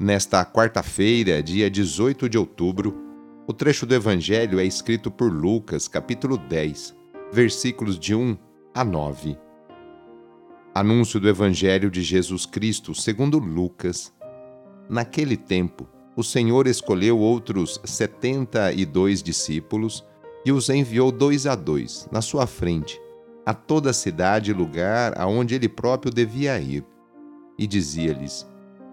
Nesta quarta-feira, dia 18 de outubro, o trecho do Evangelho é escrito por Lucas, capítulo 10 versículos de 1 a 9. Anúncio do Evangelho de Jesus Cristo segundo Lucas. Naquele tempo, o Senhor escolheu outros setenta e dois discípulos e os enviou dois a dois, na sua frente, a toda a cidade e lugar aonde ele próprio devia ir. E dizia-lhes: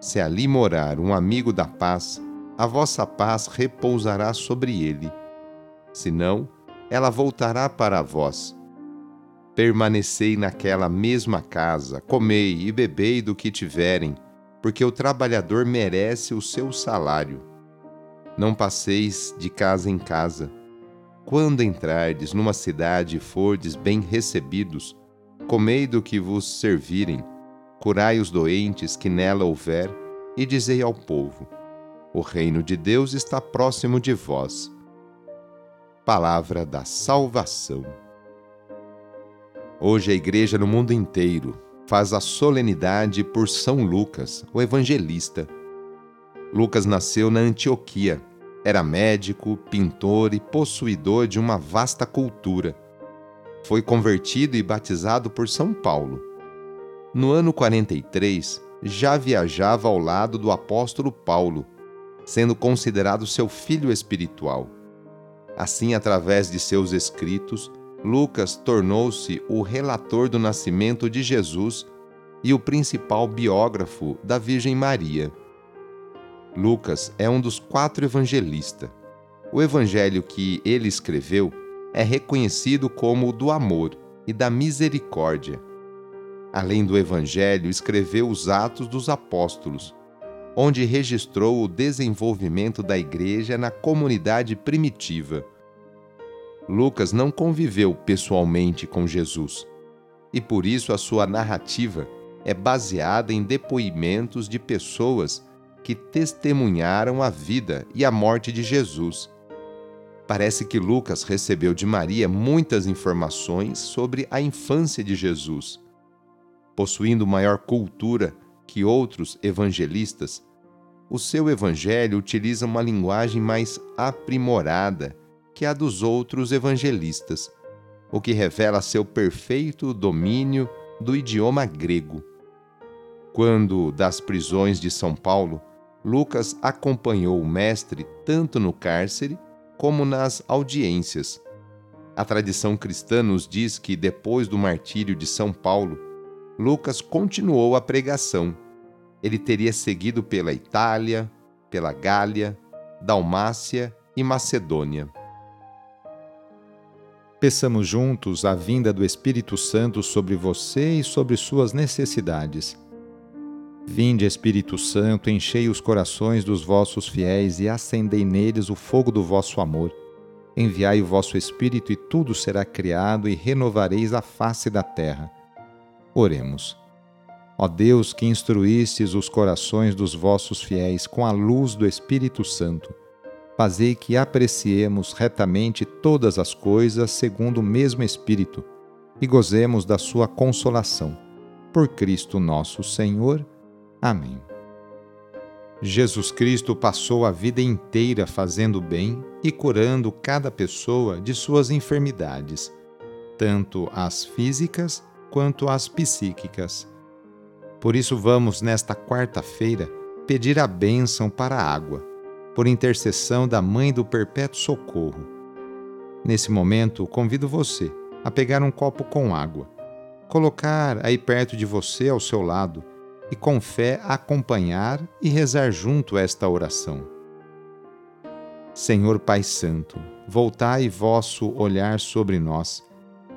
Se ali morar um amigo da paz, a vossa paz repousará sobre ele senão ela voltará para vós. Permanecei naquela mesma casa, comei e bebei do que tiverem, porque o trabalhador merece o seu salário. Não passeis de casa em casa. Quando entrardes numa cidade e fordes bem recebidos, comei do que vos servirem, curai os doentes que nela houver, e dizei ao povo: O reino de Deus está próximo de vós palavra da salvação. Hoje a igreja no mundo inteiro faz a solenidade por São Lucas, o evangelista. Lucas nasceu na Antioquia. Era médico, pintor e possuidor de uma vasta cultura. Foi convertido e batizado por São Paulo. No ano 43, já viajava ao lado do apóstolo Paulo, sendo considerado seu filho espiritual. Assim, através de seus escritos, Lucas tornou-se o relator do nascimento de Jesus e o principal biógrafo da Virgem Maria. Lucas é um dos quatro evangelistas. O evangelho que ele escreveu é reconhecido como o do amor e da misericórdia. Além do evangelho, escreveu os Atos dos Apóstolos, onde registrou o desenvolvimento da igreja na comunidade primitiva. Lucas não conviveu pessoalmente com Jesus, e por isso a sua narrativa é baseada em depoimentos de pessoas que testemunharam a vida e a morte de Jesus. Parece que Lucas recebeu de Maria muitas informações sobre a infância de Jesus. Possuindo maior cultura que outros evangelistas, o seu evangelho utiliza uma linguagem mais aprimorada que a dos outros evangelistas, o que revela seu perfeito domínio do idioma grego. Quando das prisões de São Paulo, Lucas acompanhou o mestre tanto no cárcere como nas audiências. A tradição cristã nos diz que depois do martírio de São Paulo, Lucas continuou a pregação ele teria seguido pela Itália, pela Gália, Dalmácia e Macedônia. Peçamos juntos a vinda do Espírito Santo sobre você e sobre suas necessidades. Vinde, Espírito Santo, enchei os corações dos vossos fiéis e acendei neles o fogo do vosso amor. Enviai o vosso Espírito e tudo será criado e renovareis a face da terra. Oremos. Ó Deus, que instruístes os corações dos vossos fiéis com a luz do Espírito Santo, fazei que apreciemos retamente todas as coisas segundo o mesmo Espírito e gozemos da sua consolação. Por Cristo nosso Senhor. Amém. Jesus Cristo passou a vida inteira fazendo bem e curando cada pessoa de suas enfermidades, tanto as físicas quanto as psíquicas. Por isso, vamos, nesta quarta-feira, pedir a bênção para a água, por intercessão da Mãe do Perpétuo Socorro. Nesse momento, convido você a pegar um copo com água, colocar aí perto de você, ao seu lado, e com fé acompanhar e rezar junto esta oração. Senhor Pai Santo, voltai vosso olhar sobre nós,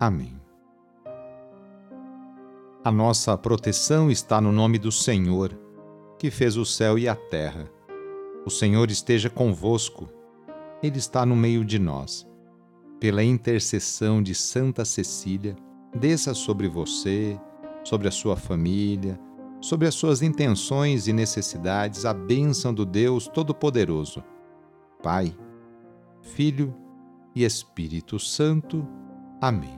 Amém. A nossa proteção está no nome do Senhor, que fez o céu e a terra. O Senhor esteja convosco, Ele está no meio de nós. Pela intercessão de Santa Cecília, desça sobre você, sobre a sua família, sobre as suas intenções e necessidades a bênção do Deus Todo-Poderoso, Pai, Filho e Espírito Santo. Amém.